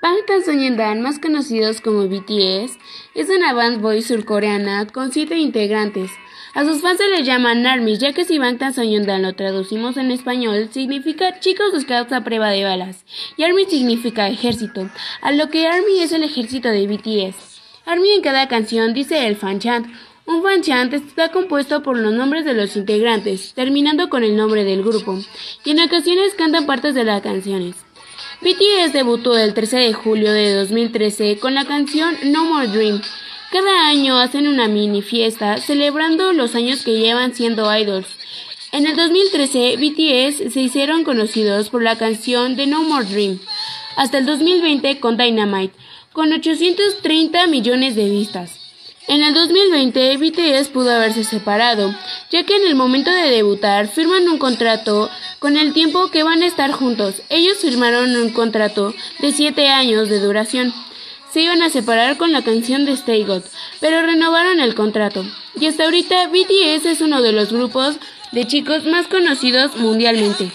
Bangtan Sonyeondan, más conocidos como BTS, es una band boy surcoreana con siete integrantes. A sus fans se les llaman ARMY, ya que si Bangtan Sonyeondan lo traducimos en español, significa chicos buscados a prueba de balas, y ARMY significa ejército, a lo que ARMY es el ejército de BTS. ARMY en cada canción dice el fan chant. Un fan chant está compuesto por los nombres de los integrantes, terminando con el nombre del grupo, y en ocasiones cantan partes de las canciones. BTS debutó el 13 de julio de 2013 con la canción No More Dream. Cada año hacen una mini fiesta celebrando los años que llevan siendo idols. En el 2013, BTS se hicieron conocidos por la canción de No More Dream, hasta el 2020 con Dynamite, con 830 millones de vistas. En el 2020, BTS pudo haberse separado, ya que en el momento de debutar firman un contrato con el tiempo que van a estar juntos. Ellos firmaron un contrato de 7 años de duración. Se iban a separar con la canción de Stay God, pero renovaron el contrato. Y hasta ahorita BTS es uno de los grupos de chicos más conocidos mundialmente.